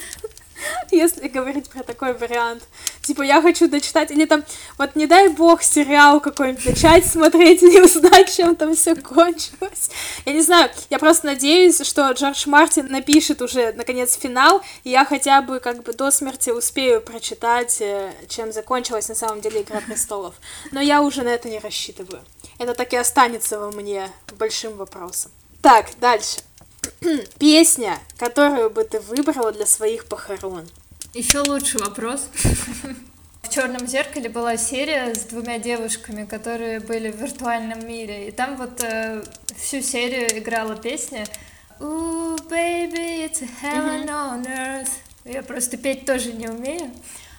Если говорить про такой вариант. Типа, я хочу дочитать, или там, вот не дай бог, сериал какой-нибудь начать смотреть и не узнать, чем там все кончилось. Я не знаю, я просто надеюсь, что Джордж Мартин напишет уже, наконец, финал, и я хотя бы как бы до смерти успею прочитать, э, чем закончилась на самом деле Игра престолов. Но я уже на это не рассчитываю. Это так и останется во мне большим вопросом. Так, дальше. Песня, которую бы ты выбрала для своих похорон. Еще лучший вопрос. В черном зеркале была серия с двумя девушками, которые были в виртуальном мире. И там вот э, всю серию играла песня Ooh, baby, it's a heaven on earth. Я просто петь тоже не умею.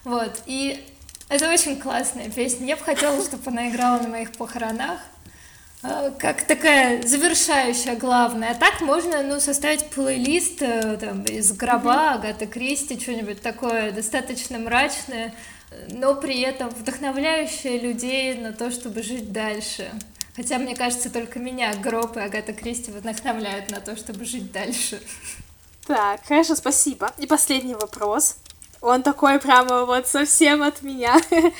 Вот. И это очень классная песня. Я бы хотела, чтобы она играла на моих похоронах. Э, как такая завершающая главная. А так можно, ну, составить плейлист э, там, из гроба, Агаты Кристи, что-нибудь такое достаточно мрачное, но при этом вдохновляющее людей на то, чтобы жить дальше. Хотя, мне кажется, только меня гроб и Агата Кристи вдохновляют на то, чтобы жить дальше. Так, хорошо, спасибо. И последний вопрос. Он такой прямо вот совсем от меня.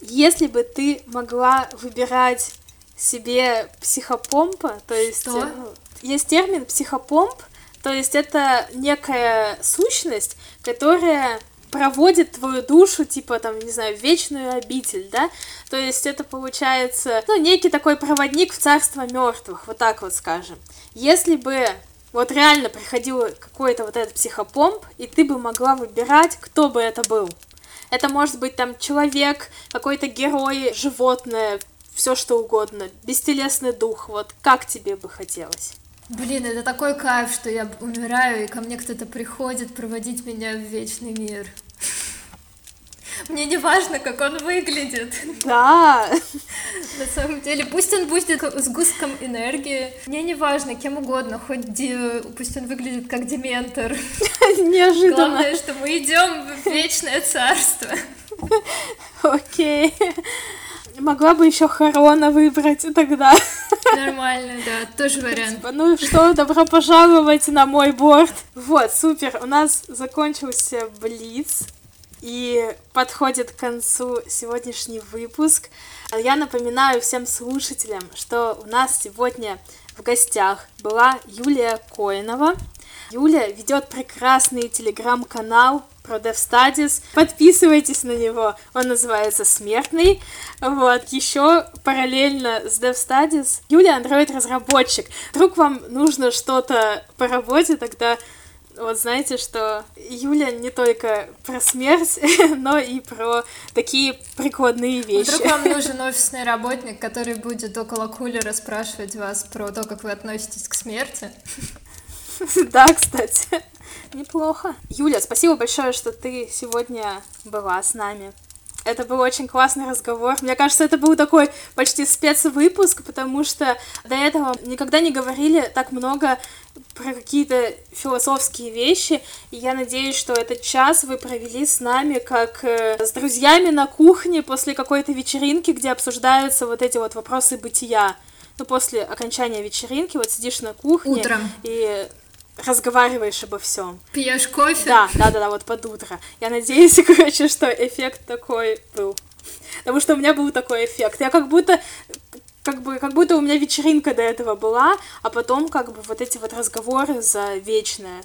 Если бы ты могла выбирать себе психопомпа, то есть Что? ну, есть термин психопомп, то есть это некая сущность, которая проводит твою душу, типа, там, не знаю, в вечную обитель, да? То есть это получается, ну, некий такой проводник в царство мертвых, вот так вот скажем. Если бы вот реально приходил какой-то вот этот психопомп, и ты бы могла выбирать, кто бы это был. Это может быть там человек, какой-то герой, животное, все что угодно, бестелесный дух, вот как тебе бы хотелось? Блин, это такой кайф, что я умираю, и ко мне кто-то приходит проводить меня в вечный мир. Мне не важно, как он выглядит. Да. На самом деле, пусть он будет с густком энергии. Мне не важно, кем угодно, хоть де... пусть он выглядит как дементор. Неожиданно. Главное, что мы идем в вечное царство. Окей. Могла бы еще Харона выбрать тогда. Нормально, да, тоже вариант. Типа, ну что, добро пожаловать на мой борт. Вот, супер, у нас закончился Блиц, и подходит к концу сегодняшний выпуск. Я напоминаю всем слушателям, что у нас сегодня в гостях была Юлия Коинова. Юля ведет прекрасный телеграм-канал про Dev Studies. Подписывайтесь на него, он называется «Смертный». Вот, еще параллельно с Dev Studies Юля Android-разработчик. Вдруг вам нужно что-то по работе, тогда вот знаете, что Юля не только про смерть, но и про такие прикладные вещи. Вдруг вам нужен офисный работник, который будет около кулера спрашивать вас про то, как вы относитесь к смерти. Да, кстати, неплохо. Юля, спасибо большое, что ты сегодня была с нами. Это был очень классный разговор. Мне кажется, это был такой почти спецвыпуск, потому что до этого никогда не говорили так много про какие-то философские вещи. И я надеюсь, что этот час вы провели с нами как э, с друзьями на кухне после какой-то вечеринки, где обсуждаются вот эти вот вопросы бытия. Ну, после окончания вечеринки вот сидишь на кухне Утром. и разговариваешь обо всем. Пьешь кофе? Да, да, да, да, вот под утро. Я надеюсь, короче, что эффект такой был. Потому что у меня был такой эффект. Я как будто как бы, как будто у меня вечеринка до этого была, а потом как бы вот эти вот разговоры за вечное.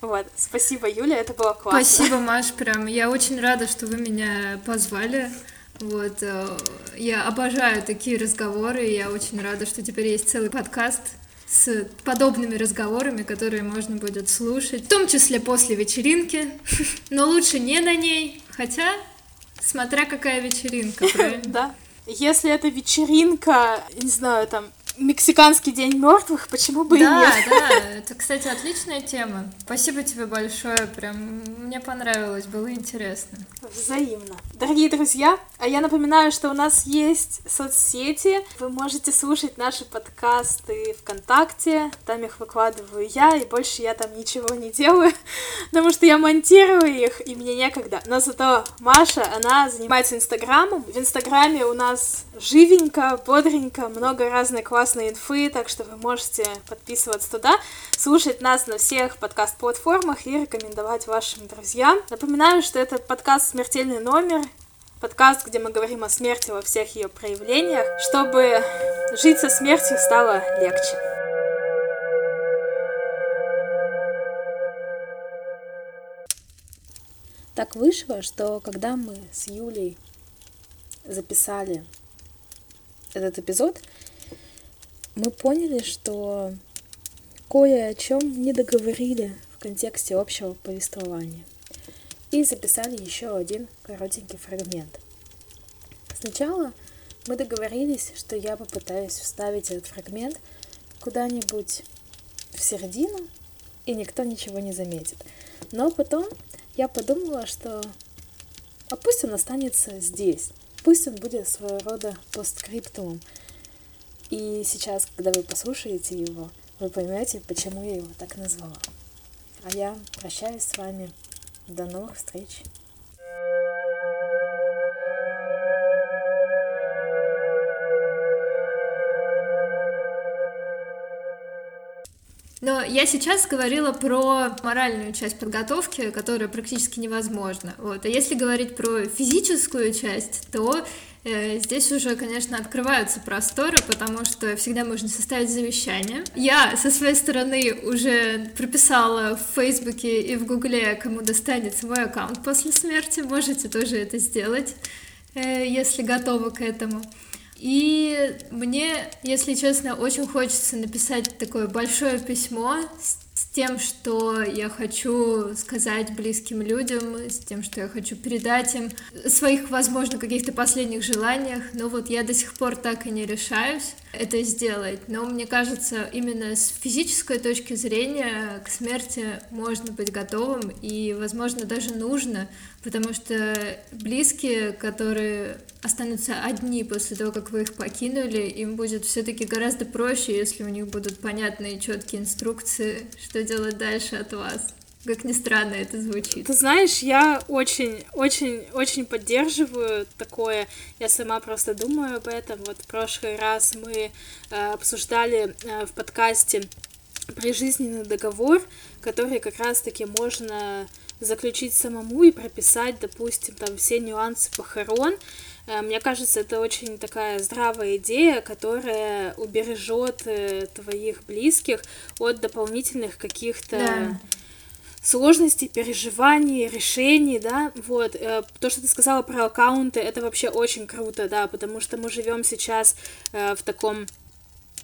Вот, спасибо, Юля, это было классно. Спасибо, Маш, прям, я очень рада, что вы меня позвали. Вот, э, я обожаю такие разговоры, я очень рада, что теперь есть целый подкаст с подобными разговорами, которые можно будет слушать, в том числе после вечеринки, но лучше не на ней, хотя, смотря какая вечеринка, правильно? Да. Если это вечеринка, не знаю, там, Мексиканский день мертвых, почему бы да, и нет? Да, да, это, кстати, отличная тема. Спасибо тебе большое, прям мне понравилось, было интересно. Взаимно. Дорогие друзья, а я напоминаю, что у нас есть соцсети. Вы можете слушать наши подкасты ВКонтакте, там их выкладываю я, и больше я там ничего не делаю, потому что я монтирую их, и мне некогда. Но зато Маша, она занимается Инстаграмом. В Инстаграме у нас живенько, бодренько, много разной классной инфы, так что вы можете подписываться туда, слушать нас на всех подкаст-платформах и рекомендовать вашим друзьям. Напоминаю, что это подкаст «Смертельный номер», подкаст, где мы говорим о смерти во всех ее проявлениях, чтобы жить со смертью стало легче. Так вышло, что когда мы с Юлей записали этот эпизод, мы поняли, что кое о чем не договорили в контексте общего повествования. И записали еще один коротенький фрагмент. Сначала мы договорились, что я попытаюсь вставить этот фрагмент куда-нибудь в середину, и никто ничего не заметит. Но потом я подумала, что а пусть он останется здесь, пусть он будет своего рода постскриптумом. И сейчас, когда вы послушаете его, вы поймете, почему я его так назвала. А я прощаюсь с вами. До новых встреч. Но я сейчас говорила про моральную часть подготовки, которая практически невозможна. Вот. А если говорить про физическую часть, то здесь уже, конечно, открываются просторы, потому что всегда можно составить завещание. Я со своей стороны уже прописала в Фейсбуке и в Гугле, кому достанется мой аккаунт после смерти. Можете тоже это сделать, э, если готовы к этому. И мне, если честно, очень хочется написать такое большое письмо с тем, что я хочу сказать близким людям, с тем, что я хочу передать им своих, возможно, каких-то последних желаниях, но вот я до сих пор так и не решаюсь это сделать. Но мне кажется, именно с физической точки зрения к смерти можно быть готовым и, возможно, даже нужно, потому что близкие, которые останутся одни после того, как вы их покинули, им будет все-таки гораздо проще, если у них будут понятные четкие инструкции, что делать дальше от вас. Как ни странно это звучит. Ты знаешь, я очень, очень, очень поддерживаю такое. Я сама просто думаю об этом. Вот в прошлый раз мы э, обсуждали э, в подкасте прижизненный договор, который как раз-таки можно заключить самому и прописать, допустим, там все нюансы похорон. Э, мне кажется, это очень такая здравая идея, которая убережет э, твоих близких от дополнительных каких-то да сложностей, переживаний, решений, да, вот, э, то, что ты сказала про аккаунты, это вообще очень круто, да, потому что мы живем сейчас э, в таком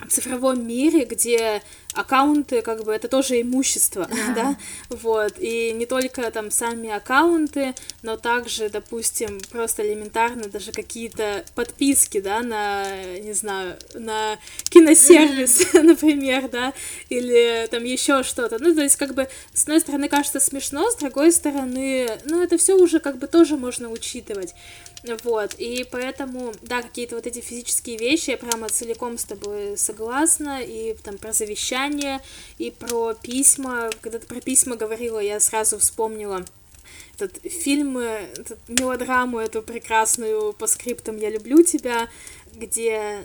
цифровом мире, где аккаунты, как бы, это тоже имущество, yeah. да, вот, и не только там сами аккаунты, но также, допустим, просто элементарно даже какие-то подписки, да, на, не знаю, на киносервис, например, да, или там еще что-то, ну, то есть, как бы, с одной стороны, кажется смешно, с другой стороны, ну, это все уже, как бы, тоже можно учитывать, вот, и поэтому, да, какие-то вот эти физические вещи, я прямо целиком с тобой согласна, и там про завещание, и про письма, когда ты про письма говорила, я сразу вспомнила этот фильм, этот мелодраму эту прекрасную по скриптам «Я люблю тебя», где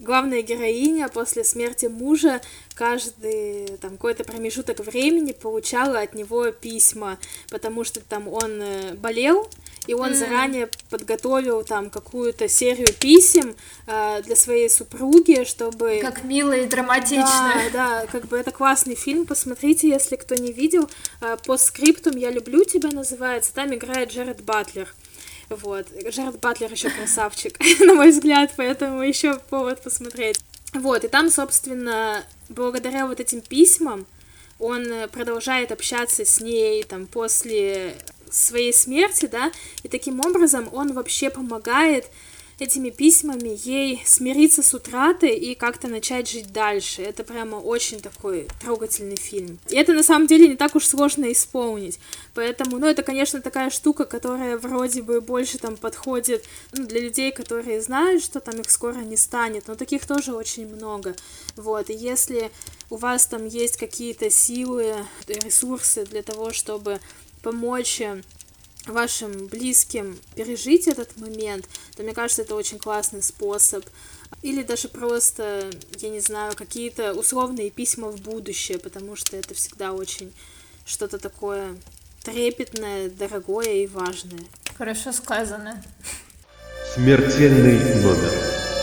главная героиня после смерти мужа каждый там какой-то промежуток времени получала от него письма, потому что там он э, болел, и он mm. заранее подготовил там какую-то серию писем э, для своей супруги, чтобы... Как мило и драматично. Да, да, как бы это классный фильм, посмотрите, если кто не видел. Э, по скриптум «Я люблю тебя» называется, там играет Джеред Батлер. Вот, Джеред Батлер еще красавчик, на мой взгляд, поэтому еще повод посмотреть. Вот, и там, собственно, благодаря вот этим письмам, он продолжает общаться с ней там после своей смерти, да, и таким образом он вообще помогает этими письмами ей смириться с утратой и как-то начать жить дальше. Это прямо очень такой трогательный фильм. И это на самом деле не так уж сложно исполнить. Поэтому, ну, это, конечно, такая штука, которая вроде бы больше там подходит ну, для людей, которые знают, что там их скоро не станет, но таких тоже очень много. Вот, и если у вас там есть какие-то силы, ресурсы для того, чтобы помочь э, вашим близким пережить этот момент, то мне кажется, это очень классный способ. Или даже просто, я не знаю, какие-то условные письма в будущее, потому что это всегда очень что-то такое трепетное, дорогое и важное. Хорошо сказано. Смертельный номер.